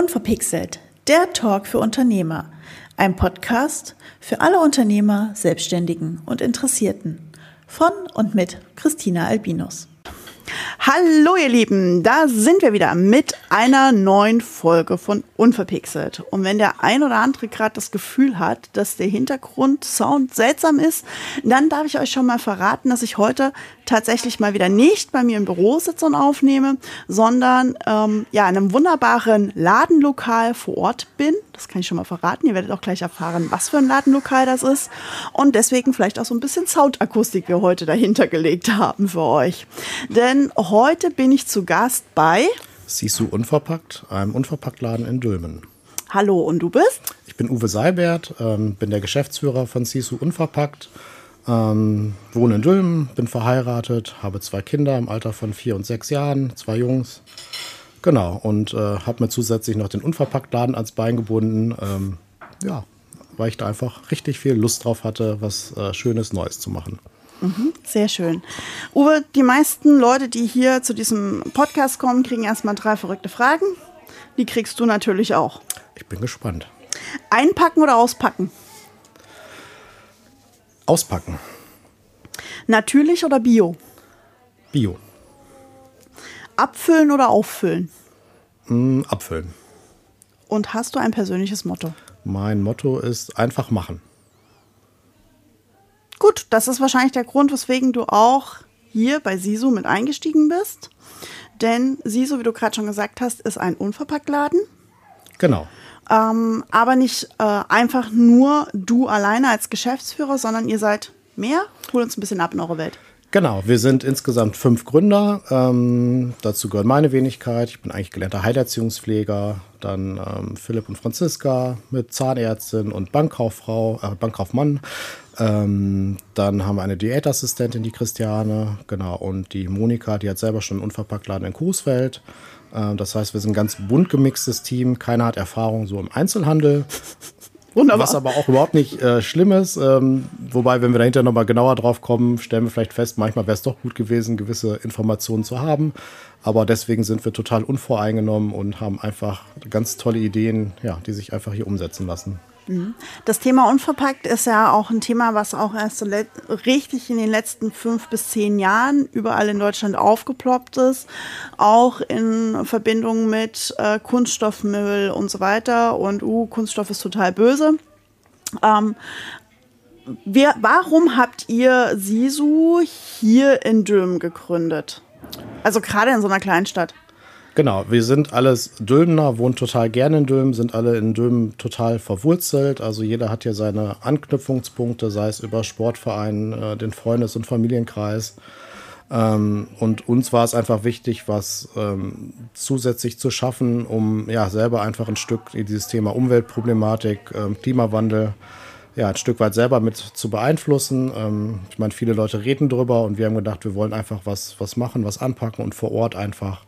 Unverpixelt, der Talk für Unternehmer. Ein Podcast für alle Unternehmer, Selbstständigen und Interessierten. Von und mit Christina Albinus. Hallo ihr Lieben, da sind wir wieder mit einer neuen Folge von Unverpixelt. Und wenn der ein oder andere gerade das Gefühl hat, dass der Hintergrundsound seltsam ist, dann darf ich euch schon mal verraten, dass ich heute tatsächlich mal wieder nicht bei mir im Büro sitze und aufnehme, sondern ähm, ja in einem wunderbaren Ladenlokal vor Ort bin. Das kann ich schon mal verraten. Ihr werdet auch gleich erfahren, was für ein Ladenlokal das ist. Und deswegen vielleicht auch so ein bisschen Soundakustik wir heute dahinter gelegt haben für euch. Denn heute bin ich zu Gast bei Sisu Unverpackt, einem Unverpacktladen in Dülmen. Hallo, und du bist? Ich bin Uwe Seibert, ähm, bin der Geschäftsführer von Sisu Unverpackt, ähm, wohne in Dülmen, bin verheiratet, habe zwei Kinder im Alter von vier und sechs Jahren, zwei Jungs. Genau, und äh, habe mir zusätzlich noch den Unverpacktladen ans Bein gebunden. Ähm, ja, weil ich da einfach richtig viel Lust drauf hatte, was äh, Schönes Neues zu machen. Mhm, sehr schön. Uwe, die meisten Leute, die hier zu diesem Podcast kommen, kriegen erstmal drei verrückte Fragen. Die kriegst du natürlich auch. Ich bin gespannt. Einpacken oder auspacken? Auspacken. Natürlich oder bio? Bio. Abfüllen oder auffüllen? Mm, abfüllen. Und hast du ein persönliches Motto? Mein Motto ist einfach machen. Gut, das ist wahrscheinlich der Grund, weswegen du auch hier bei Sisu mit eingestiegen bist. Denn Sisu, wie du gerade schon gesagt hast, ist ein Unverpacktladen. Genau. Ähm, aber nicht äh, einfach nur du alleine als Geschäftsführer, sondern ihr seid mehr. Hol uns ein bisschen ab in eure Welt. Genau, wir sind insgesamt fünf Gründer. Ähm, dazu gehört meine Wenigkeit. Ich bin eigentlich gelernter Heilerziehungspfleger. Dann ähm, Philipp und Franziska mit Zahnärztin und Bankkauffrau, äh, Bankkaufmann. Ähm, dann haben wir eine Diätassistentin, die Christiane, genau, und die Monika, die hat selber schon einen Unverpacktladen in Coesfeld. Ähm, das heißt, wir sind ein ganz bunt gemixtes Team. Keiner hat Erfahrung so im Einzelhandel. Wunderbar. Was aber auch überhaupt nicht äh, schlimm ist. Ähm, wobei, wenn wir dahinter nochmal genauer drauf kommen, stellen wir vielleicht fest, manchmal wäre es doch gut gewesen, gewisse Informationen zu haben. Aber deswegen sind wir total unvoreingenommen und haben einfach ganz tolle Ideen, ja, die sich einfach hier umsetzen lassen. Mhm. Das Thema unverpackt ist ja auch ein Thema, was auch erst so richtig in den letzten fünf bis zehn Jahren überall in Deutschland aufgeploppt ist, auch in Verbindung mit äh, Kunststoffmüll und so weiter. Und uh, Kunststoff ist total böse. Ähm, wir, warum habt ihr Sisu hier in Dülmen gegründet? Also gerade in so einer Kleinstadt. Genau, wir sind alles Dülmener, wohnen total gerne in Dülmen, sind alle in Dülmen total verwurzelt. Also jeder hat hier seine Anknüpfungspunkte, sei es über Sportverein, äh, den Freundes- und Familienkreis. Ähm, und uns war es einfach wichtig, was ähm, zusätzlich zu schaffen, um ja selber einfach ein Stück dieses Thema Umweltproblematik, ähm, Klimawandel, ja, ein Stück weit selber mit zu beeinflussen. Ich meine, viele Leute reden drüber und wir haben gedacht, wir wollen einfach was, was machen, was anpacken und vor Ort einfach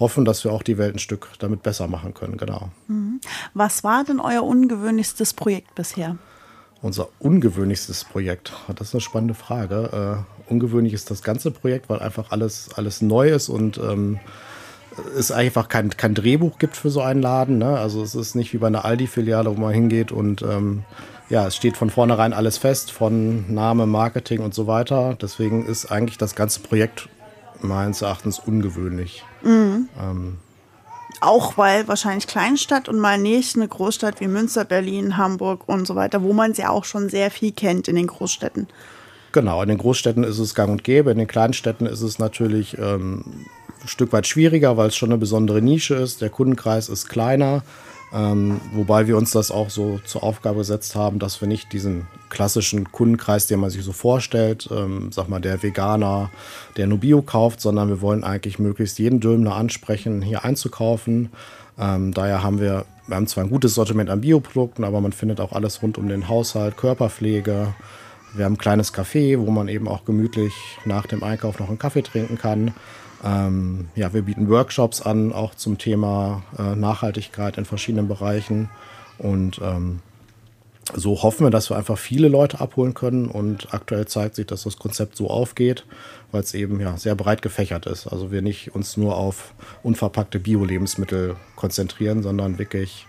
hoffen, dass wir auch die Welt ein Stück damit besser machen können. Genau. Mhm. Was war denn euer ungewöhnlichstes Projekt bisher? Unser ungewöhnlichstes Projekt, das ist eine spannende Frage. Äh, ungewöhnlich ist das ganze Projekt, weil einfach alles, alles neu ist und ähm, es einfach kein, kein Drehbuch gibt für so einen Laden. Ne? Also es ist nicht wie bei einer Aldi-Filiale, wo man hingeht und ähm, ja, es steht von vornherein alles fest, von Name, Marketing und so weiter. Deswegen ist eigentlich das ganze Projekt meines Erachtens ungewöhnlich. Mhm. Ähm, auch weil wahrscheinlich Kleinstadt und mal nicht eine Großstadt wie Münster, Berlin, Hamburg und so weiter, wo man es ja auch schon sehr viel kennt in den Großstädten. Genau, in den Großstädten ist es gang und gäbe, in den Kleinstädten ist es natürlich ähm, ein Stück weit schwieriger, weil es schon eine besondere Nische ist. Der Kundenkreis ist kleiner. Ähm, wobei wir uns das auch so zur Aufgabe gesetzt haben, dass wir nicht diesen klassischen Kundenkreis, den man sich so vorstellt, ähm, sag mal der Veganer, der nur Bio kauft, sondern wir wollen eigentlich möglichst jeden Dülmner ansprechen, hier einzukaufen. Ähm, daher haben wir, wir haben zwar ein gutes Sortiment an Bioprodukten, aber man findet auch alles rund um den Haushalt, Körperpflege. Wir haben ein kleines Café, wo man eben auch gemütlich nach dem Einkauf noch einen Kaffee trinken kann. Ähm, ja, wir bieten Workshops an, auch zum Thema äh, Nachhaltigkeit in verschiedenen Bereichen. Und ähm, so hoffen wir, dass wir einfach viele Leute abholen können und aktuell zeigt sich, dass das Konzept so aufgeht, weil es eben ja sehr breit gefächert ist. Also wir nicht uns nur auf unverpackte Bio-Lebensmittel konzentrieren, sondern wirklich,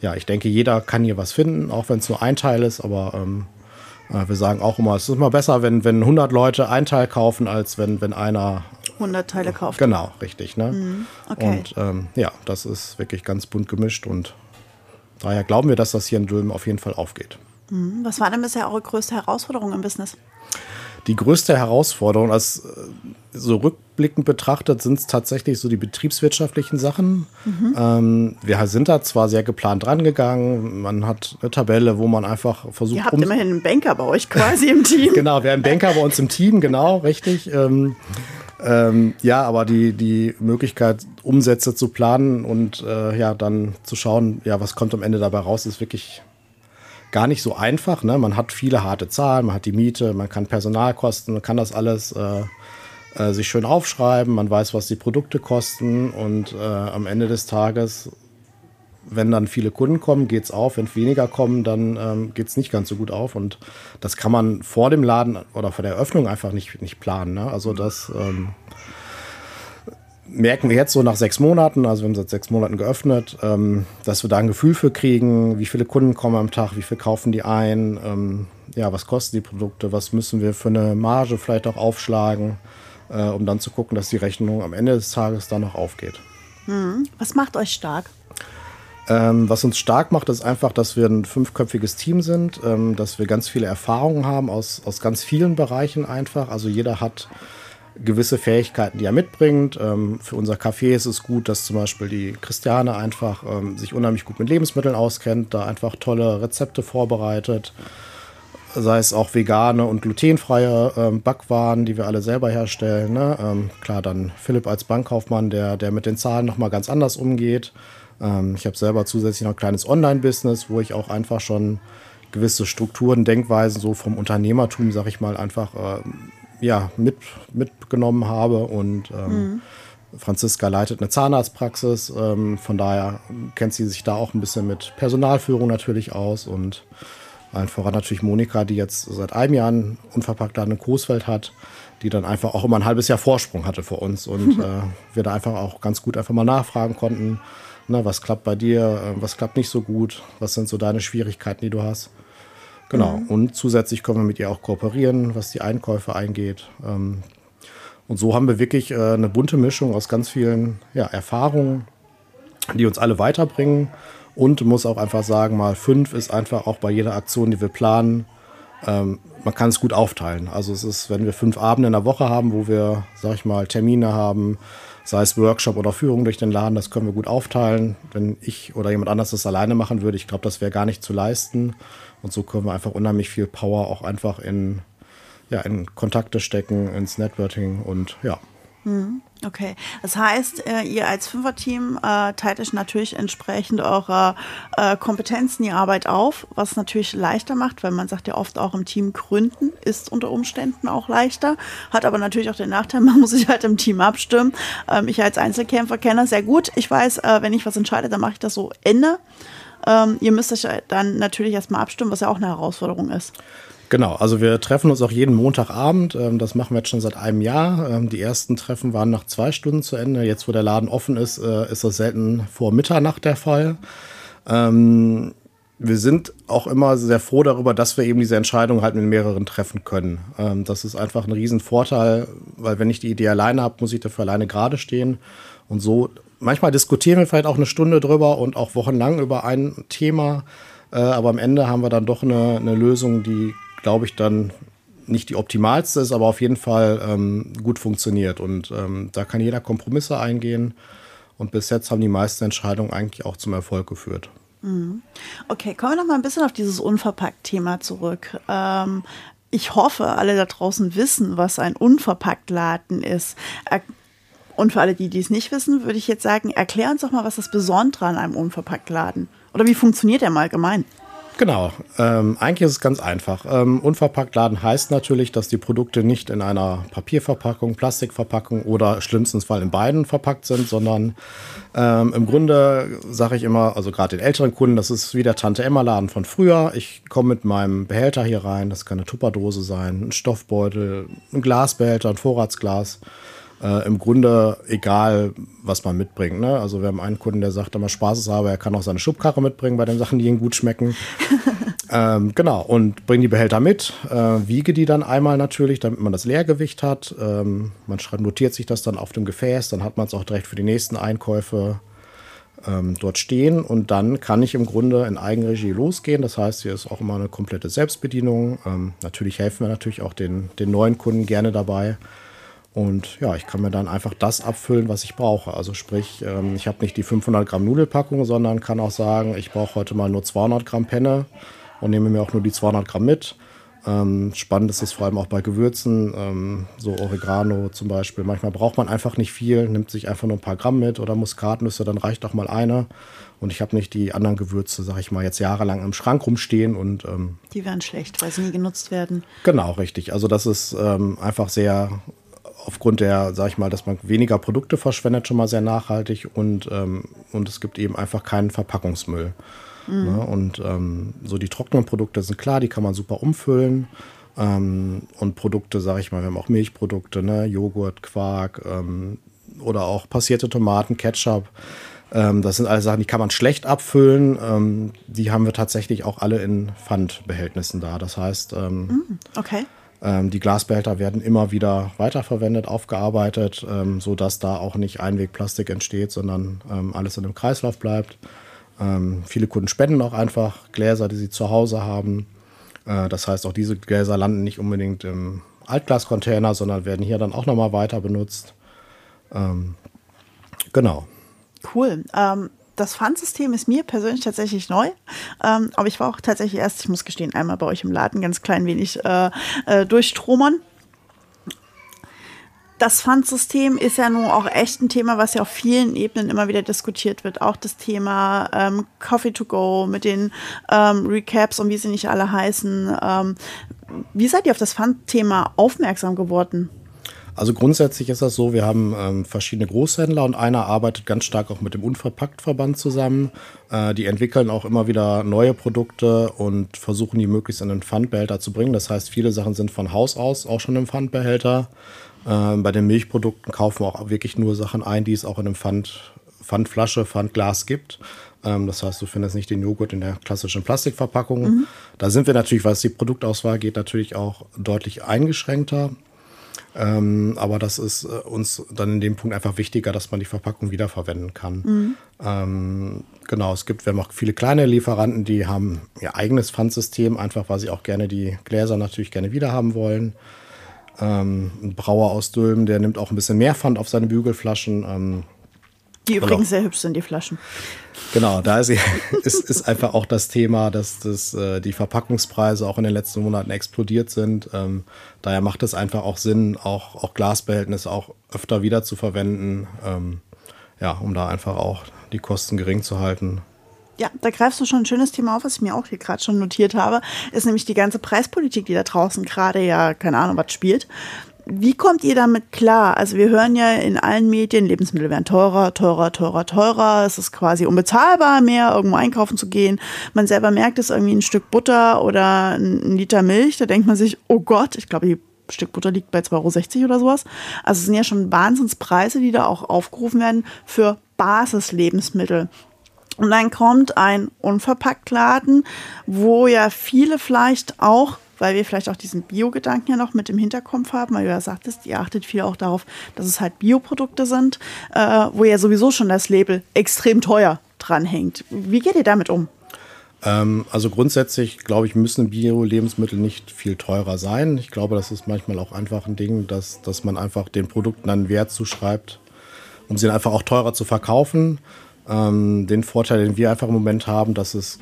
ja, ich denke, jeder kann hier was finden, auch wenn es nur ein Teil ist, aber ähm, äh, wir sagen auch immer, es ist immer besser, wenn, wenn 100 Leute ein Teil kaufen, als wenn, wenn einer 100 Teile kauft. Genau, richtig. Ne? Mhm, okay. Und ähm, ja, das ist wirklich ganz bunt gemischt und daher glauben wir, dass das hier in Dülmen auf jeden Fall aufgeht. Mhm. Was war denn bisher eure größte Herausforderung im Business? Die größte Herausforderung, als äh, so rückblickend betrachtet, sind es tatsächlich so die betriebswirtschaftlichen Sachen. Mhm. Ähm, wir sind da zwar sehr geplant rangegangen, man hat eine Tabelle, wo man einfach versucht. Ihr habt immerhin einen Banker bei euch quasi im Team. genau, wir haben einen Banker bei uns im Team, genau, richtig. Ähm, ähm, ja, aber die, die Möglichkeit, Umsätze zu planen und äh, ja, dann zu schauen, ja, was kommt am Ende dabei raus, ist wirklich gar nicht so einfach. Ne? Man hat viele harte Zahlen, man hat die Miete, man kann Personalkosten, man kann das alles äh, äh, sich schön aufschreiben, man weiß, was die Produkte kosten und äh, am Ende des Tages, wenn dann viele Kunden kommen, geht es auf. Wenn weniger kommen, dann ähm, geht es nicht ganz so gut auf. Und das kann man vor dem Laden oder vor der Eröffnung einfach nicht, nicht planen. Ne? Also das ähm, merken wir jetzt so nach sechs Monaten, also wir haben seit sechs Monaten geöffnet, ähm, dass wir da ein Gefühl für kriegen, wie viele Kunden kommen am Tag, wie viel kaufen die ein, ähm, ja, was kosten die Produkte, was müssen wir für eine Marge vielleicht auch aufschlagen, äh, um dann zu gucken, dass die Rechnung am Ende des Tages dann noch aufgeht. Hm. Was macht euch stark? Ähm, was uns stark macht, ist einfach, dass wir ein fünfköpfiges Team sind, ähm, dass wir ganz viele Erfahrungen haben aus, aus ganz vielen Bereichen einfach. Also jeder hat gewisse Fähigkeiten, die er mitbringt. Ähm, für unser Café ist es gut, dass zum Beispiel die Christiane einfach ähm, sich unheimlich gut mit Lebensmitteln auskennt, da einfach tolle Rezepte vorbereitet. Sei es auch vegane und glutenfreie ähm, Backwaren, die wir alle selber herstellen. Ne? Ähm, klar, dann Philipp als Bankkaufmann, der, der mit den Zahlen nochmal ganz anders umgeht. Ähm, ich habe selber zusätzlich noch ein kleines Online-Business, wo ich auch einfach schon gewisse Strukturen, Denkweisen so vom Unternehmertum, sag ich mal, einfach äh, ja, mit, mitgenommen habe. Und ähm, mhm. Franziska leitet eine Zahnarztpraxis. Ähm, von daher kennt sie sich da auch ein bisschen mit Personalführung natürlich aus. Und allen voran natürlich Monika, die jetzt seit einem Jahr einen unverpackt in Coesfeld hat, die dann einfach auch immer ein halbes Jahr Vorsprung hatte vor uns. Und äh, wir da einfach auch ganz gut einfach mal nachfragen konnten. Na, was klappt bei dir, äh, was klappt nicht so gut, was sind so deine Schwierigkeiten, die du hast. Genau. Mhm. Und zusätzlich können wir mit ihr auch kooperieren, was die Einkäufe eingeht. Ähm, und so haben wir wirklich äh, eine bunte Mischung aus ganz vielen ja, Erfahrungen, die uns alle weiterbringen. Und muss auch einfach sagen, mal fünf ist einfach auch bei jeder Aktion, die wir planen, ähm, man kann es gut aufteilen. Also es ist, wenn wir fünf Abende in der Woche haben, wo wir, sag ich mal, Termine haben, sei es Workshop oder Führung durch den Laden, das können wir gut aufteilen. Wenn ich oder jemand anders das alleine machen würde, ich glaube, das wäre gar nicht zu leisten. Und so können wir einfach unheimlich viel Power auch einfach in, ja, in Kontakte stecken, ins Networking und ja. Hm, okay, das heißt, äh, ihr als Fünferteam äh, teilt euch natürlich entsprechend eurer äh, Kompetenzen die Arbeit auf, was natürlich leichter macht, weil man sagt ja oft auch im Team gründen ist unter Umständen auch leichter, hat aber natürlich auch den Nachteil, man muss sich halt im Team abstimmen. Ähm, ich als Einzelkämpfer kenne sehr gut. Ich weiß, wenn ich was entscheide, dann mache ich das so Ende. Ähm, ihr müsst euch dann natürlich erstmal abstimmen, was ja auch eine Herausforderung ist. Genau, also wir treffen uns auch jeden Montagabend. Ähm, das machen wir jetzt schon seit einem Jahr. Ähm, die ersten Treffen waren nach zwei Stunden zu Ende. Jetzt, wo der Laden offen ist, äh, ist das selten vor Mitternacht der Fall. Ähm, wir sind auch immer sehr froh darüber, dass wir eben diese Entscheidung halt mit mehreren treffen können. das ist einfach ein Riesenvorteil, weil wenn ich die Idee alleine habe, muss ich dafür alleine gerade stehen. Und so manchmal diskutieren wir vielleicht auch eine Stunde drüber und auch wochenlang über ein Thema. Äh, aber am Ende haben wir dann doch eine, eine Lösung, die, glaube ich, dann nicht die optimalste ist, aber auf jeden Fall ähm, gut funktioniert. Und ähm, da kann jeder Kompromisse eingehen. Und bis jetzt haben die meisten Entscheidungen eigentlich auch zum Erfolg geführt. Mhm. Okay, kommen wir noch mal ein bisschen auf dieses Unverpackt-Thema zurück. Ähm, ich hoffe, alle da draußen wissen, was ein Unverpackt-Laden ist. Und für alle, die dies nicht wissen, würde ich jetzt sagen, erklär uns doch mal, was das Besondere an einem Unverpacktladen oder wie funktioniert der mal allgemein? Genau. Ähm, eigentlich ist es ganz einfach. Ähm, unverpackt laden heißt natürlich, dass die Produkte nicht in einer Papierverpackung, Plastikverpackung oder schlimmstens Fall in beiden verpackt sind, sondern ähm, im Grunde sage ich immer, also gerade den älteren Kunden, das ist wie der Tante Emma Laden von früher. Ich komme mit meinem Behälter hier rein. Das kann eine Tupperdose sein, ein Stoffbeutel, ein Glasbehälter, ein Vorratsglas äh, im Grunde egal, was man mitbringt. Ne? Also wir haben einen Kunden, der sagt immer Spaß aber er kann auch seine Schubkarre mitbringen bei den Sachen, die ihm gut schmecken. ähm, genau, und bringe die Behälter mit, äh, wiege die dann einmal natürlich, damit man das Leergewicht hat. Ähm, man notiert sich das dann auf dem Gefäß, dann hat man es auch direkt für die nächsten Einkäufe ähm, dort stehen und dann kann ich im Grunde in Eigenregie losgehen. Das heißt, hier ist auch immer eine komplette Selbstbedienung. Ähm, natürlich helfen wir natürlich auch den, den neuen Kunden gerne dabei. Und ja, ich kann mir dann einfach das abfüllen, was ich brauche. Also sprich, ähm, ich habe nicht die 500 Gramm Nudelpackung, sondern kann auch sagen, ich brauche heute mal nur 200 Gramm Penne und nehme mir auch nur die 200 Gramm mit. Ähm, spannend ist es vor allem auch bei Gewürzen, ähm, so Oregano zum Beispiel. Manchmal braucht man einfach nicht viel, nimmt sich einfach nur ein paar Gramm mit oder Muskatnüsse, dann reicht auch mal eine. Und ich habe nicht die anderen Gewürze, sag ich mal, jetzt jahrelang im Schrank rumstehen und ähm, die werden schlecht, weil sie nie genutzt werden. Genau, richtig. Also das ist ähm, einfach sehr aufgrund der, sag ich mal, dass man weniger Produkte verschwendet, schon mal sehr nachhaltig und, ähm, und es gibt eben einfach keinen Verpackungsmüll. Mhm. Ne? Und ähm, so die trockenen Produkte sind klar, die kann man super umfüllen. Ähm, und Produkte, sag ich mal, wir haben auch Milchprodukte, ne? Joghurt, Quark ähm, oder auch passierte Tomaten, Ketchup. Ähm, das sind alles Sachen, die kann man schlecht abfüllen. Ähm, die haben wir tatsächlich auch alle in Pfandbehältnissen da. Das heißt, mhm. okay ähm, die Glasbehälter werden immer wieder weiterverwendet, aufgearbeitet, ähm, sodass da auch nicht Einwegplastik entsteht, sondern ähm, alles in einem Kreislauf bleibt. Ähm, viele Kunden spenden auch einfach Gläser, die sie zu Hause haben. Äh, das heißt, auch diese Gläser landen nicht unbedingt im Altglascontainer, sondern werden hier dann auch nochmal weiter benutzt. Ähm, genau. Cool. Ähm, das Pfandsystem ist mir persönlich tatsächlich neu, ähm, aber ich war auch tatsächlich erst, ich muss gestehen, einmal bei euch im Laden ganz klein wenig äh, äh, durchstromern. Das Pfandsystem ist ja nun auch echt ein Thema, was ja auf vielen Ebenen immer wieder diskutiert wird. Auch das Thema ähm, Coffee to go mit den ähm, Recaps und wie sie nicht alle heißen. Ähm, wie seid ihr auf das Pfandthema aufmerksam geworden? Also grundsätzlich ist das so, wir haben ähm, verschiedene Großhändler und einer arbeitet ganz stark auch mit dem Unverpacktverband zusammen. Äh, die entwickeln auch immer wieder neue Produkte und versuchen die möglichst in den Pfandbehälter zu bringen. Das heißt, viele Sachen sind von Haus aus auch schon im Pfandbehälter. Äh, bei den Milchprodukten kaufen wir auch wirklich nur Sachen ein, die es auch in einem Pfand, Pfandflasche, Pfandglas gibt. Ähm, das heißt, du findest nicht den Joghurt in der klassischen Plastikverpackung. Mhm. Da sind wir natürlich, was die Produktauswahl geht, natürlich auch deutlich eingeschränkter. Ähm, aber das ist äh, uns dann in dem Punkt einfach wichtiger, dass man die Verpackung wiederverwenden kann. Mhm. Ähm, genau, es gibt, wir haben auch viele kleine Lieferanten, die haben ihr eigenes Pfandsystem, einfach weil sie auch gerne die Gläser natürlich gerne wiederhaben wollen. Ähm, ein Brauer aus Dülmen, der nimmt auch ein bisschen mehr Pfand auf seine Bügelflaschen. Die übrigens sehr hübsch sind, die Flaschen. Genau, da ist, ist, ist einfach auch das Thema, dass das, äh, die Verpackungspreise auch in den letzten Monaten explodiert sind. Ähm, daher macht es einfach auch Sinn, auch, auch Glasbehältnisse auch öfter wieder zu verwenden, ähm, ja, um da einfach auch die Kosten gering zu halten. Ja, da greifst du schon ein schönes Thema auf, was ich mir auch hier gerade schon notiert habe, ist nämlich die ganze Preispolitik, die da draußen gerade ja, keine Ahnung, was spielt. Wie kommt ihr damit klar? Also wir hören ja in allen Medien, Lebensmittel werden teurer, teurer, teurer, teurer. Es ist quasi unbezahlbar, mehr irgendwo einkaufen zu gehen. Man selber merkt es irgendwie ein Stück Butter oder ein Liter Milch. Da denkt man sich, oh Gott, ich glaube, die Stück Butter liegt bei 2,60 Euro oder sowas. Also es sind ja schon Wahnsinnspreise, die da auch aufgerufen werden für Basislebensmittel. Und dann kommt ein Unverpacktladen, wo ja viele vielleicht auch weil wir vielleicht auch diesen Bio-Gedanken ja noch mit im Hinterkopf haben, weil du ja sagtest, ihr achtet viel auch darauf, dass es halt Bioprodukte sind, äh, wo ja sowieso schon das Label extrem teuer dranhängt. Wie geht ihr damit um? Ähm, also grundsätzlich, glaube ich, müssen Bio-Lebensmittel nicht viel teurer sein. Ich glaube, das ist manchmal auch einfach ein Ding, dass, dass man einfach den Produkten einen Wert zuschreibt, um sie dann einfach auch teurer zu verkaufen. Ähm, den Vorteil, den wir einfach im Moment haben, dass es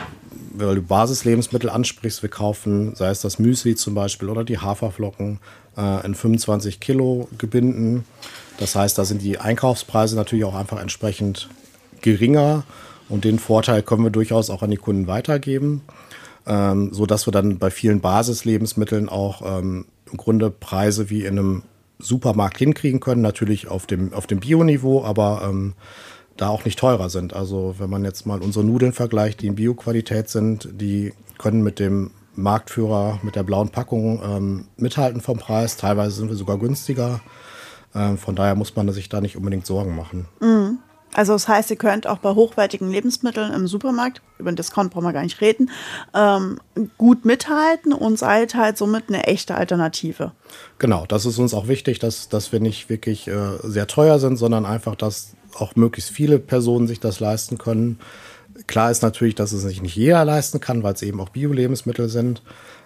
weil du Basislebensmittel ansprichst, wir kaufen, sei es das Müsli zum Beispiel oder die Haferflocken äh, in 25 Kilo Gebinden. Das heißt, da sind die Einkaufspreise natürlich auch einfach entsprechend geringer und den Vorteil können wir durchaus auch an die Kunden weitergeben. ähm, so dass wir dann bei vielen Basislebensmitteln auch ähm, im Grunde Preise wie in einem Supermarkt hinkriegen können, natürlich auf dem, auf dem Bioniveau, aber ähm, da auch nicht teurer sind. Also wenn man jetzt mal unsere Nudeln vergleicht, die in Bioqualität sind, die können mit dem Marktführer, mit der blauen Packung ähm, mithalten vom Preis. Teilweise sind wir sogar günstiger. Ähm, von daher muss man sich da nicht unbedingt Sorgen machen. Mhm. Also das heißt, ihr könnt auch bei hochwertigen Lebensmitteln im Supermarkt, über den Discount brauchen wir gar nicht reden, ähm, gut mithalten und seid halt somit eine echte Alternative. Genau, das ist uns auch wichtig, dass, dass wir nicht wirklich äh, sehr teuer sind, sondern einfach, dass auch möglichst viele Personen sich das leisten können. Klar ist natürlich, dass es sich nicht jeder leisten kann, weil es eben auch Bio-Lebensmittel sind.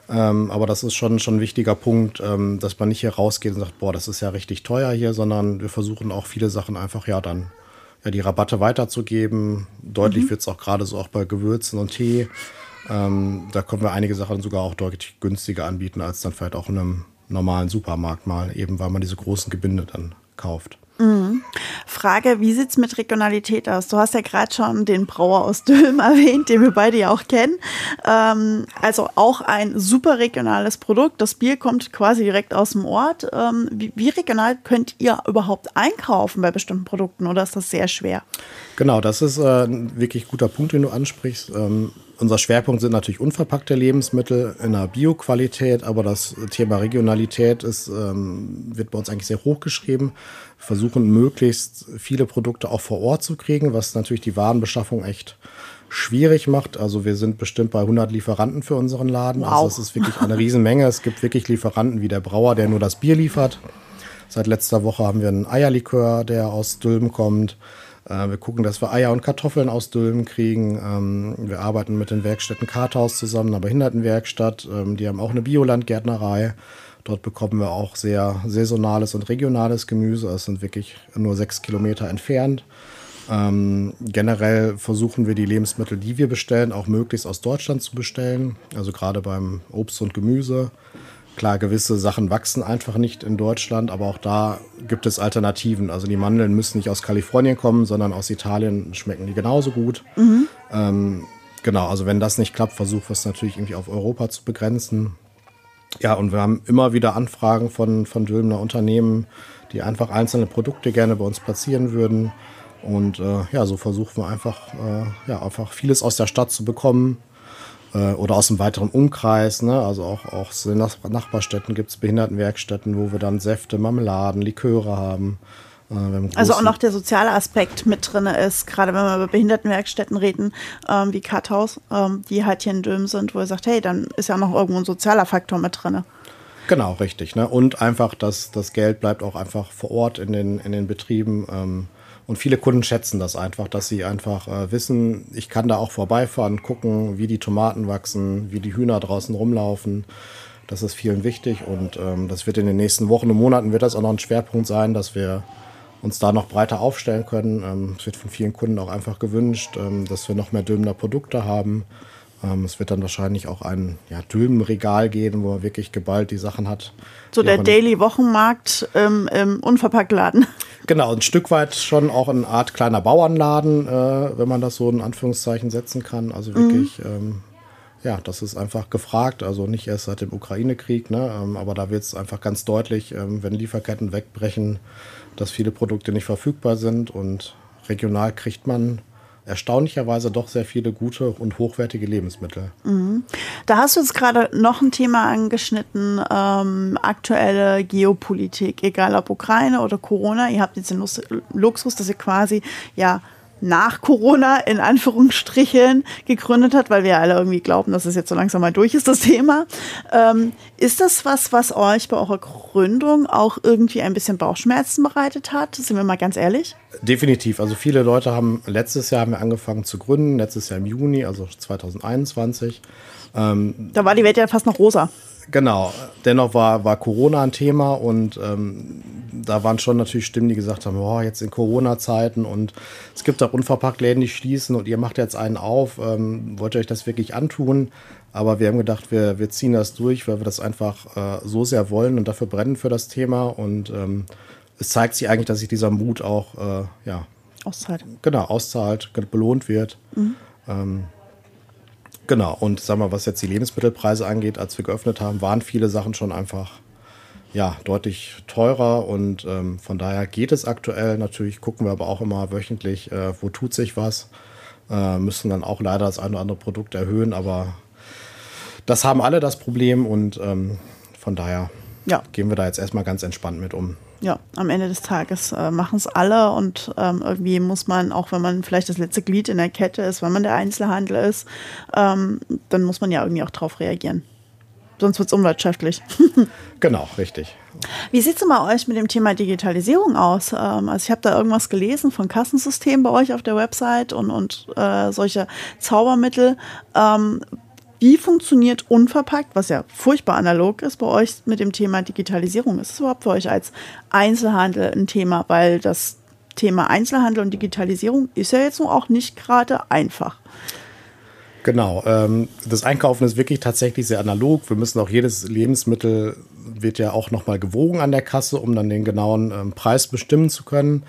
Ähm, aber das ist schon, schon ein wichtiger Punkt, ähm, dass man nicht hier rausgeht und sagt, boah, das ist ja richtig teuer hier, sondern wir versuchen auch viele Sachen einfach ja dann ja, die Rabatte weiterzugeben. Deutlich mhm. wird es auch gerade so auch bei Gewürzen und Tee. Ähm, da können wir einige Sachen sogar auch deutlich günstiger anbieten, als dann vielleicht auch in einem normalen Supermarkt mal, eben weil man diese großen Gebinde dann kauft. Mhm. Frage, wie sieht es mit Regionalität aus? Du hast ja gerade schon den Brauer aus Dülm erwähnt, den wir beide ja auch kennen. Ähm, also auch ein super regionales Produkt. Das Bier kommt quasi direkt aus dem Ort. Ähm, wie, wie, regional könnt ihr überhaupt einkaufen bei bestimmten Produkten oder ist das sehr schwer? Genau, das ist äh, ein wirklich guter Punkt, den du ansprichst. Ähm, unser Schwerpunkt sind natürlich unverpackte Lebensmittel in einer Bioqualität, aber das Thema Regionalität ist, ähm, wird bei uns eigentlich sehr hoch geschrieben. Wir versuchen möglichst viele Produkte auch vor Ort zu kriegen, was natürlich die Warenbeschaffung echt schwierig macht. Also wir sind bestimmt bei 100 Lieferanten für unseren Laden. Also wow. Also das ist wirklich eine Riesenmenge. Es gibt wirklich Lieferanten wie der Brauer, der nur das Bier liefert. Seit letzter Woche haben wir einen Eierlikör, der aus Dülmen kommt. Äh, wir gucken, dass wir Eier und Kartoffeln aus Dülmen kriegen. Ähm, wir arbeiten mit den Werkstätten Karthaus zusammen, einer Behindertenwerkstatt. Ähm, die haben auch eine Biolandgärtnerei. Dort bekommen wir auch sehr saisonales und regionales Gemüse. Es sind wirklich nur sechs Kilometer entfernt. Ähm, generell versuchen wir die Lebensmittel, die wir bestellen, auch möglichst aus Deutschland zu bestellen. Also gerade beim Obst und Gemüse. Klar, gewisse Sachen wachsen einfach nicht in Deutschland, aber auch da gibt es Alternativen. Also die Mandeln müssen nicht aus Kalifornien kommen, sondern aus Italien schmecken die genauso gut. Mhm. Ähm, genau, also wenn das nicht klappt, versuchen wir es natürlich irgendwie auf Europa zu begrenzen. Ja, und wir haben immer wieder Anfragen von, von Dülmener Unternehmen, die einfach einzelne Produkte gerne bei uns platzieren würden. Und äh, ja, so versuchen wir einfach, äh, ja, einfach vieles aus der Stadt zu bekommen äh, oder aus dem weiteren Umkreis. Ne? Also auch, auch in Nachbarstädten gibt es Behindertenwerkstätten, wo wir dann Säfte, Marmeladen, Liköre haben. Äh, also auch noch der soziale Aspekt mit drin ist, gerade wenn wir über Behindertenwerkstätten reden, ähm, wie Karthaus, ähm, die halt hier in Dülmen sind, wo er sagt, hey, dann ist ja noch irgendwo ein sozialer Faktor mit drin. Genau, richtig. Ne? Und einfach, dass das Geld bleibt auch einfach vor Ort in den, in den Betrieben. Ähm, und viele Kunden schätzen das einfach, dass sie einfach äh, wissen, ich kann da auch vorbeifahren, gucken, wie die Tomaten wachsen, wie die Hühner draußen rumlaufen. Das ist vielen wichtig und ähm, das wird in den nächsten Wochen und Monaten wird das auch noch ein Schwerpunkt sein, dass wir uns da noch breiter aufstellen können. Ähm, es wird von vielen Kunden auch einfach gewünscht, ähm, dass wir noch mehr Dülmener Produkte haben. Ähm, es wird dann wahrscheinlich auch ein ja, Dülmenregal geben, wo man wirklich geballt die Sachen hat. So der Daily-Wochenmarkt im, im Unverpacktladen. Genau, ein Stück weit schon auch eine Art kleiner Bauernladen, äh, wenn man das so in Anführungszeichen setzen kann. Also wirklich, mhm. ähm, ja, das ist einfach gefragt. Also nicht erst seit dem Ukraine-Krieg, ne? Ähm, aber da wird es einfach ganz deutlich, ähm, wenn Lieferketten wegbrechen, dass viele Produkte nicht verfügbar sind und regional kriegt man erstaunlicherweise doch sehr viele gute und hochwertige Lebensmittel. Mhm. Da hast du jetzt gerade noch ein Thema angeschnitten, ähm, aktuelle Geopolitik, egal ob Ukraine oder Corona. Ihr habt jetzt den Luxus, dass ihr quasi ja nach Corona in Anführungsstrichen gegründet hat, weil wir alle irgendwie glauben, dass es jetzt so langsam mal durch ist, das Thema. Ähm, ist das was, was euch bei eurer Gründung auch irgendwie ein bisschen Bauchschmerzen bereitet hat? Sind wir mal ganz ehrlich? Definitiv. Also viele Leute haben letztes Jahr haben wir angefangen zu gründen, letztes Jahr im Juni, also 2021. Ähm, da war die Welt ja fast noch rosa. Genau. Dennoch war, war Corona ein Thema und ähm, da waren schon natürlich Stimmen, die gesagt haben, oh, jetzt in Corona-Zeiten und es gibt auch unverpackt Läden, die schließen und ihr macht jetzt einen auf. Ähm, wollt ihr euch das wirklich antun? Aber wir haben gedacht, wir, wir ziehen das durch, weil wir das einfach äh, so sehr wollen und dafür brennen für das Thema. Und ähm, es zeigt sich eigentlich, dass sich dieser Mut auch äh, ja, auszahlt. Genau, auszahlt, belohnt wird. Mhm. Genau, und sag mal, was jetzt die Lebensmittelpreise angeht, als wir geöffnet haben, waren viele Sachen schon einfach ja, deutlich teurer und ähm, von daher geht es aktuell. Natürlich gucken wir aber auch immer wöchentlich, äh, wo tut sich was. Äh, müssen dann auch leider das eine oder andere Produkt erhöhen, aber das haben alle das Problem und ähm, von daher ja. gehen wir da jetzt erstmal ganz entspannt mit um. Ja, am Ende des Tages äh, machen es alle und ähm, irgendwie muss man, auch wenn man vielleicht das letzte Glied in der Kette ist, wenn man der Einzelhandel ist, ähm, dann muss man ja irgendwie auch drauf reagieren. Sonst wird es unwirtschaftlich. genau, richtig. Wie sieht es bei euch mit dem Thema Digitalisierung aus? Ähm, also ich habe da irgendwas gelesen von Kassensystemen bei euch auf der Website und, und äh, solche Zaubermittel. Wie funktioniert unverpackt, was ja furchtbar analog ist bei euch mit dem Thema Digitalisierung? Ist es überhaupt für euch als Einzelhandel ein Thema? Weil das Thema Einzelhandel und Digitalisierung ist ja jetzt auch nicht gerade einfach. Genau. Ähm, das Einkaufen ist wirklich tatsächlich sehr analog. Wir müssen auch jedes Lebensmittel wird ja auch nochmal gewogen an der Kasse, um dann den genauen ähm, Preis bestimmen zu können.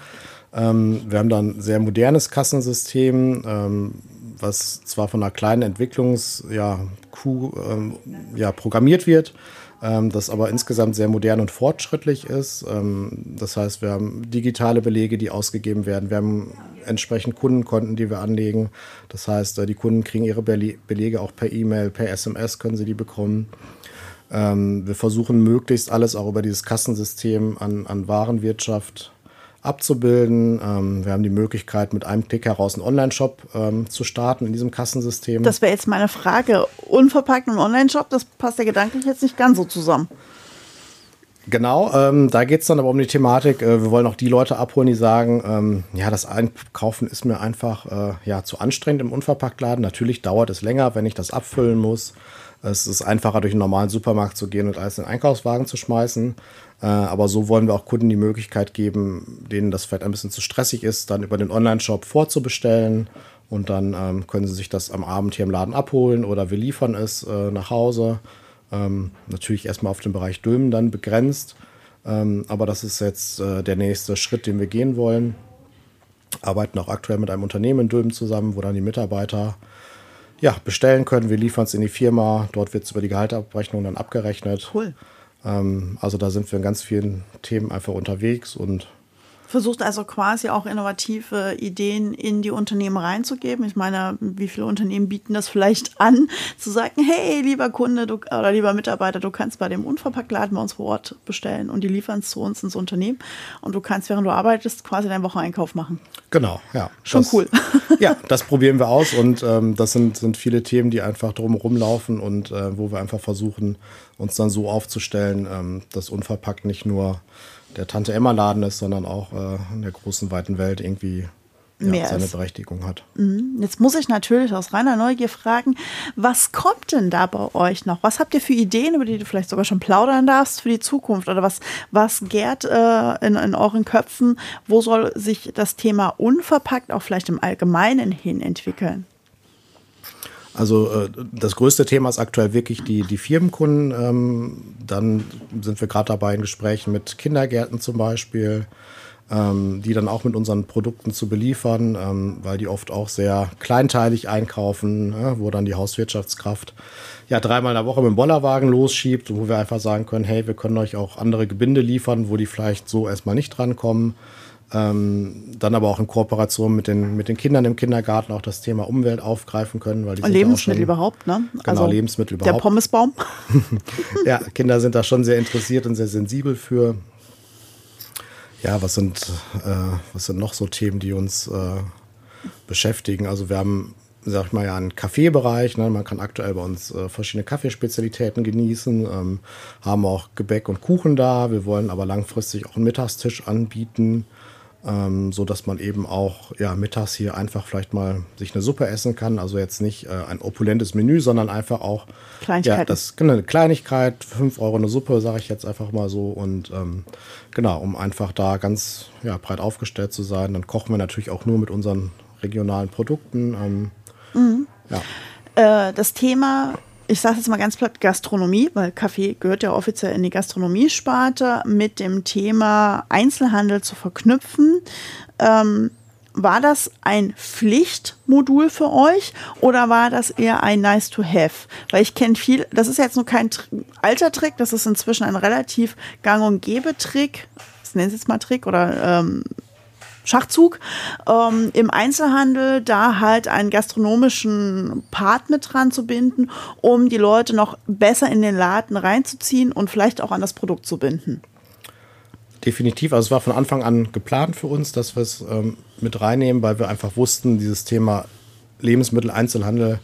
Ähm, wir haben dann ein sehr modernes Kassensystem, ähm, was zwar von einer kleinen Entwicklungs-Kuh ja, ähm, ja, programmiert wird, ähm, das aber insgesamt sehr modern und fortschrittlich ist. Ähm, das heißt, wir haben digitale Belege, die ausgegeben werden. Wir haben entsprechend Kundenkonten, die wir anlegen. Das heißt, äh, die Kunden kriegen ihre Belege auch per E-Mail, per SMS können sie die bekommen. Ähm, wir versuchen möglichst alles auch über dieses Kassensystem an, an Warenwirtschaft abzubilden. Ähm, wir haben die Möglichkeit, mit einem Klick heraus einen Online-Shop ähm, zu starten in diesem Kassensystem. Das wäre jetzt meine Frage. Unverpackt und Online-Shop, das passt ja gedanklich jetzt nicht ganz so zusammen. Genau, ähm, da geht es dann aber um die Thematik. Äh, wir wollen auch die Leute abholen, die sagen, ähm, ja, das Einkaufen ist mir einfach äh, ja, zu anstrengend im Unverpacktladen. Natürlich dauert es länger, wenn ich das abfüllen muss. Es ist einfacher, durch einen normalen Supermarkt zu gehen und alles in den Einkaufswagen zu schmeißen. Äh, aber so wollen wir auch Kunden die Möglichkeit geben, denen das vielleicht ein bisschen zu stressig ist, dann über den Online-Shop vorzubestellen. Und dann ähm, können sie sich das am Abend hier im Laden abholen oder wir liefern es äh, nach Hause. Ähm, natürlich erstmal auf den Bereich Dülmen dann begrenzt. Ähm, aber das ist jetzt äh, der nächste Schritt, den wir gehen wollen. Arbeiten auch aktuell mit einem Unternehmen in Dülmen zusammen, wo dann die Mitarbeiter ja, bestellen können. Wir liefern es in die Firma. Dort wird es über die Gehaltabrechnung dann abgerechnet. Cool. Ähm, also da sind wir in ganz vielen Themen einfach unterwegs und Versucht also quasi auch innovative Ideen in die Unternehmen reinzugeben. Ich meine, wie viele Unternehmen bieten das vielleicht an, zu sagen, hey, lieber Kunde du, oder lieber Mitarbeiter, du kannst bei dem Unverpacktladen bei uns vor Ort bestellen und die liefern es zu uns ins Unternehmen und du kannst, während du arbeitest, quasi deinen Wocheneinkauf machen. Genau, ja. Schon das, cool. ja, das probieren wir aus und ähm, das sind, sind viele Themen, die einfach drumherum laufen und äh, wo wir einfach versuchen, uns dann so aufzustellen, ähm, dass unverpackt nicht nur der Tante Emma Laden ist, sondern auch äh, in der großen weiten Welt irgendwie ja, seine ist. Berechtigung hat. Mhm. Jetzt muss ich natürlich aus reiner Neugier fragen, was kommt denn da bei euch noch? Was habt ihr für Ideen, über die du vielleicht sogar schon plaudern darfst für die Zukunft? Oder was, was gärt äh, in, in euren Köpfen? Wo soll sich das Thema unverpackt auch vielleicht im Allgemeinen hin entwickeln? Also äh, das größte Thema ist aktuell wirklich die, die Firmenkunden. Ähm, dann sind wir gerade dabei in Gesprächen mit Kindergärten zum Beispiel, ähm, die dann auch mit unseren Produkten zu beliefern, ähm, weil die oft auch sehr kleinteilig einkaufen, ne, wo dann die Hauswirtschaftskraft ja dreimal in der Woche mit dem Bollerwagen losschiebt, wo wir einfach sagen können, hey, wir können euch auch andere Gebinde liefern, wo die vielleicht so erstmal nicht drankommen. Ähm, dann aber auch in Kooperation mit den, mit den Kindern im Kindergarten auch das Thema Umwelt aufgreifen können. Weil die Und Lebensmittel schon, überhaupt, ne? Genau, also Lebensmittel überhaupt. Der Pommesbaum. ja, Kinder sind da schon sehr interessiert und sehr sensibel für. Ja, was sind, äh, was sind noch so Themen, die uns äh, beschäftigen? Also wir haben, sag ich mal, ja einen Kaffeebereich. Ne? Man kann aktuell bei uns äh, verschiedene Kaffeespezialitäten genießen, ähm, haben auch Gebäck und Kuchen da. Wir wollen aber langfristig auch einen Mittagstisch anbieten ähm, so dass man eben auch ja, mittags hier einfach vielleicht mal sich eine Suppe essen kann. Also jetzt nicht äh, ein opulentes Menü, sondern einfach auch ja, das, genau, eine Kleinigkeit, 5 Euro eine Suppe, sage ich jetzt einfach mal so. Und ähm, genau, um einfach da ganz ja, breit aufgestellt zu sein. Dann kochen wir natürlich auch nur mit unseren regionalen Produkten. Ähm, mhm. ja. äh, das Thema ich sage jetzt mal ganz platt, Gastronomie, weil Kaffee gehört ja offiziell in die Gastronomiesparte, mit dem Thema Einzelhandel zu verknüpfen. Ähm, war das ein Pflichtmodul für euch oder war das eher ein Nice to Have? Weil ich kenne viel, das ist jetzt nur kein alter Trick, das ist inzwischen ein relativ gang und gäbe Trick. Ich nenne es jetzt mal Trick oder ähm, Schachzug ähm, im Einzelhandel, da halt einen gastronomischen Part mit dran zu binden, um die Leute noch besser in den Laden reinzuziehen und vielleicht auch an das Produkt zu binden. Definitiv, also es war von Anfang an geplant für uns, dass wir es ähm, mit reinnehmen, weil wir einfach wussten, dieses Thema Lebensmitteleinzelhandel,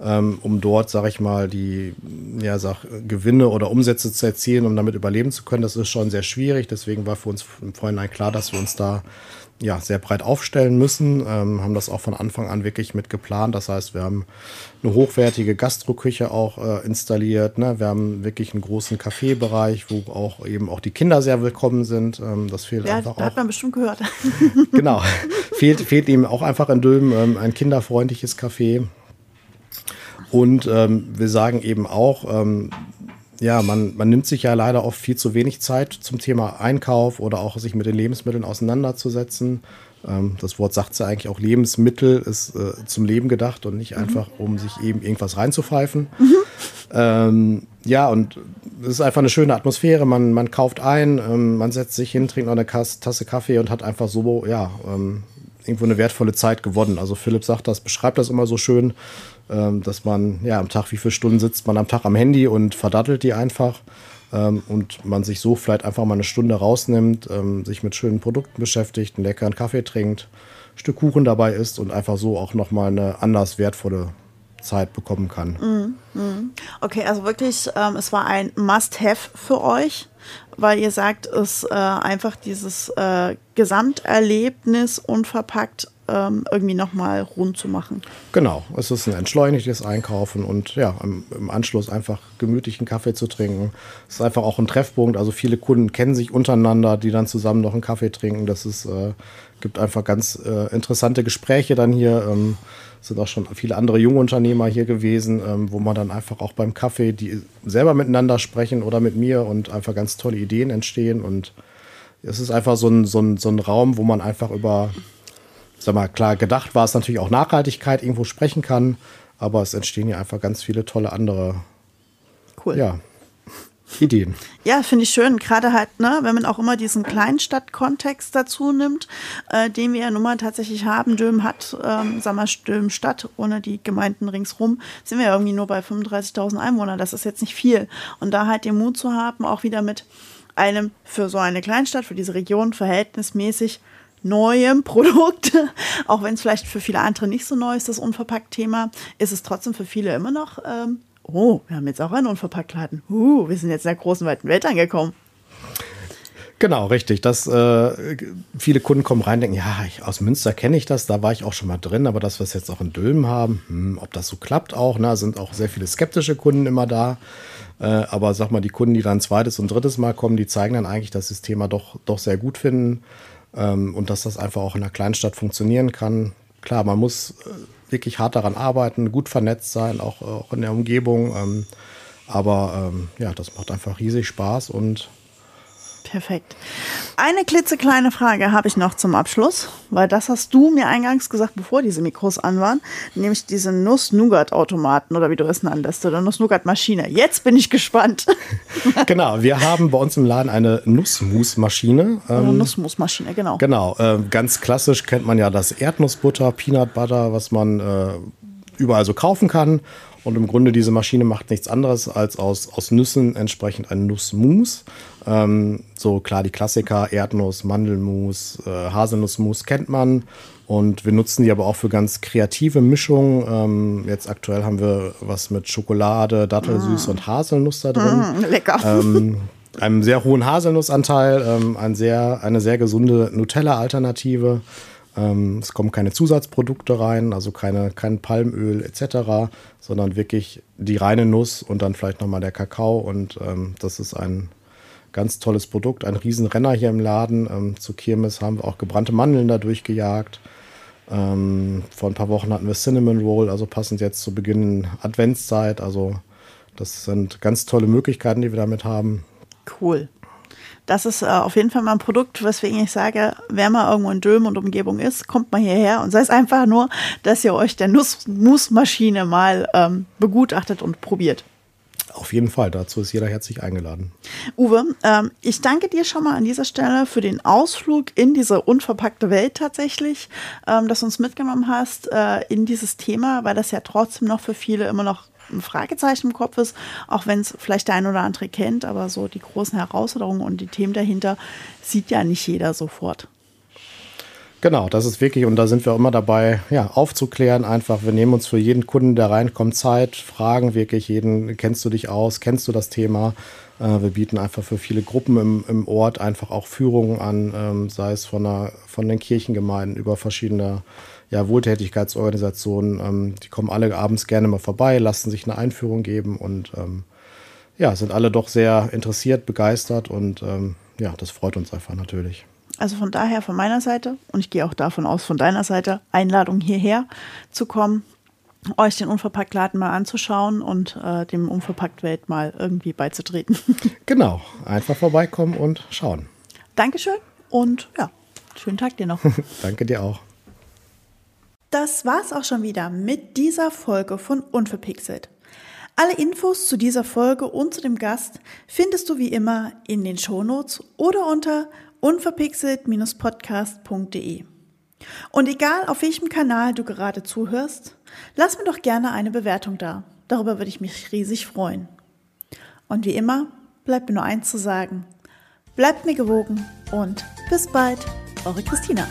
ähm, um dort, sage ich mal, die ja, sag, Gewinne oder Umsätze zu erzielen, um damit überleben zu können, das ist schon sehr schwierig. Deswegen war für uns im Vorhinein klar, dass wir uns da ja, sehr breit aufstellen müssen, ähm, haben das auch von Anfang an wirklich mit geplant. Das heißt, wir haben eine hochwertige Gastroküche auch äh, installiert. Ne? Wir haben wirklich einen großen Kaffeebereich, wo auch eben auch die Kinder sehr willkommen sind. Ähm, das fehlt ja, einfach da hat man bestimmt gehört. genau, fehlt, fehlt eben auch einfach in Dülmen ähm, ein kinderfreundliches Café. Und ähm, wir sagen eben auch, ähm, ja, man, man nimmt sich ja leider oft viel zu wenig Zeit zum Thema Einkauf oder auch sich mit den Lebensmitteln auseinanderzusetzen. Ähm, das Wort sagt ja eigentlich auch, Lebensmittel ist äh, zum Leben gedacht und nicht mhm. einfach, um sich eben irgendwas reinzupfeifen. Mhm. Ähm, ja, und es ist einfach eine schöne Atmosphäre. Man, man kauft ein, ähm, man setzt sich hin, trinkt noch eine Kasse, Tasse Kaffee und hat einfach so, ja, ähm, irgendwo eine wertvolle Zeit gewonnen. Also Philipp sagt das, beschreibt das immer so schön. Ähm, dass man ja am Tag, wie viele Stunden sitzt man am Tag am Handy und verdattelt die einfach ähm, und man sich so vielleicht einfach mal eine Stunde rausnimmt, ähm, sich mit schönen Produkten beschäftigt, einen leckeren Kaffee trinkt, ein Stück Kuchen dabei isst und einfach so auch nochmal eine anders wertvolle Zeit bekommen kann. Mm, mm. Okay, also wirklich, es war ein Must-Have für euch, weil ihr sagt, es äh, einfach dieses äh, Gesamterlebnis unverpackt ähm, irgendwie nochmal rund zu machen. Genau, es ist ein entschleunigtes Einkaufen und ja, im, im, Anschluss einfach gemütlichen Kaffee zu trinken. Es ist einfach auch ein Treffpunkt. Also viele Kunden kennen sich untereinander, die dann zusammen noch einen Kaffee trinken. Das ist, äh, gibt einfach ganz äh, interessante Gespräche dann hier. Ähm, sind auch schon viele andere junge Unternehmer hier gewesen, ähm, wo man dann einfach auch beim Kaffee, die selber miteinander sprechen oder mit mir und einfach ganz tolle Ideen entstehen. Und es ist einfach so ein, so ein, so ein Raum, wo man einfach über sag mal, klar, gedacht war es natürlich auch Nachhaltigkeit irgendwo sprechen kann, aber es entstehen ja einfach ganz viele tolle andere cool. ja, Ideen. Ja, finde ich schön. Gerade halt, ne, wenn man auch immer diesen Kleinstadt-Kontext dazu nimmt, äh, den wir ja nun mal tatsächlich haben. Döm hat, ähm, sag mal, Döm Stadt ohne die Gemeinden ringsrum, sind wir ja irgendwie nur bei 35.000 Einwohnern. Das ist jetzt nicht viel. Und da halt den Mut zu haben, auch wieder mit einem für so eine Kleinstadt, für diese Region verhältnismäßig neuem Produkt, auch wenn es vielleicht für viele andere nicht so neu ist, das Unverpackt-Thema, ist es trotzdem für viele immer noch, ähm, oh, wir haben jetzt auch einen Unverpackt-Laden. Uh, wir sind jetzt in der großen, weiten Welt angekommen. Genau, richtig. Das, äh, viele Kunden kommen rein und denken, ja, ich, aus Münster kenne ich das, da war ich auch schon mal drin, aber dass wir es jetzt auch in Dülmen haben, hm, ob das so klappt auch, ne, sind auch sehr viele skeptische Kunden immer da. Äh, aber sag mal, die Kunden, die dann zweites und drittes Mal kommen, die zeigen dann eigentlich, dass sie das Thema doch, doch sehr gut finden und dass das einfach auch in einer Kleinstadt funktionieren kann. Klar, man muss äh, wirklich hart daran arbeiten, gut vernetzt sein, auch, auch in der Umgebung. Ähm, aber ähm, ja, das macht einfach riesig Spaß und Perfekt. Eine klitzekleine Frage habe ich noch zum Abschluss, weil das hast du mir eingangs gesagt, bevor diese Mikros an waren, nämlich diese Nuss-Nougat-Automaten oder wie du es nanntest, oder Nuss-Nougat-Maschine. Jetzt bin ich gespannt. genau, wir haben bei uns im Laden eine Nussmus-Maschine. Ähm, Nussmus-Maschine, genau. Genau, äh, ganz klassisch kennt man ja das Erdnussbutter, Peanut Butter, was man äh, überall so kaufen kann. Und im Grunde diese Maschine macht nichts anderes als aus, aus Nüssen entsprechend ein Nussmus. Ähm, so klar die Klassiker, Erdnuss, Mandelmus, äh, Haselnussmus kennt man. Und wir nutzen die aber auch für ganz kreative Mischungen. Ähm, jetzt aktuell haben wir was mit Schokolade, Dattelsüße mm. und Haselnuss da drin. Mm, lecker. Ähm, einem sehr hohen Haselnussanteil, ähm, ein sehr, eine sehr gesunde Nutella-Alternative. Ähm, es kommen keine Zusatzprodukte rein, also keine, kein Palmöl etc., sondern wirklich die reine Nuss und dann vielleicht nochmal der Kakao. Und ähm, das ist ein ganz tolles Produkt, ein Riesenrenner hier im Laden. Ähm, zu Kirmes haben wir auch gebrannte Mandeln da durchgejagt. Ähm, vor ein paar Wochen hatten wir Cinnamon Roll, also passend jetzt zu Beginn Adventszeit. Also das sind ganz tolle Möglichkeiten, die wir damit haben. Cool. Das ist äh, auf jeden Fall mal ein Produkt, weswegen ich sage, wer mal irgendwo in Dülmen und Umgebung ist, kommt mal hierher und sei es einfach nur, dass ihr euch der Nussmusmaschine mal ähm, begutachtet und probiert. Auf jeden Fall, dazu ist jeder herzlich eingeladen. Uwe, ähm, ich danke dir schon mal an dieser Stelle für den Ausflug in diese unverpackte Welt tatsächlich, ähm, dass du uns mitgenommen hast äh, in dieses Thema, weil das ja trotzdem noch für viele immer noch ein Fragezeichen im Kopf ist, auch wenn es vielleicht der ein oder andere kennt, aber so die großen Herausforderungen und die Themen dahinter sieht ja nicht jeder sofort. Genau, das ist wirklich, und da sind wir immer dabei, ja, aufzuklären einfach. Wir nehmen uns für jeden Kunden, der reinkommt, Zeit, fragen wirklich jeden, kennst du dich aus, kennst du das Thema? Äh, wir bieten einfach für viele Gruppen im, im Ort einfach auch Führungen an, ähm, sei es von, der, von den Kirchengemeinden über verschiedene ja, Wohltätigkeitsorganisationen. Ähm, die kommen alle abends gerne mal vorbei, lassen sich eine Einführung geben und ähm, ja, sind alle doch sehr interessiert, begeistert und ähm, ja, das freut uns einfach natürlich. Also von daher von meiner Seite und ich gehe auch davon aus von deiner Seite Einladung hierher zu kommen, euch den Unverpacktladen mal anzuschauen und äh, dem Unverpackt-Welt mal irgendwie beizutreten. Genau, einfach vorbeikommen und schauen. Dankeschön und ja, schönen Tag dir noch. Danke dir auch. Das war's auch schon wieder mit dieser Folge von Unverpixelt. Alle Infos zu dieser Folge und zu dem Gast findest du wie immer in den Shownotes oder unter unverpixelt-podcast.de. Und egal auf welchem Kanal du gerade zuhörst, lass mir doch gerne eine Bewertung da. Darüber würde ich mich riesig freuen. Und wie immer, bleibt mir nur eins zu sagen. Bleibt mir gewogen und bis bald, eure Christina.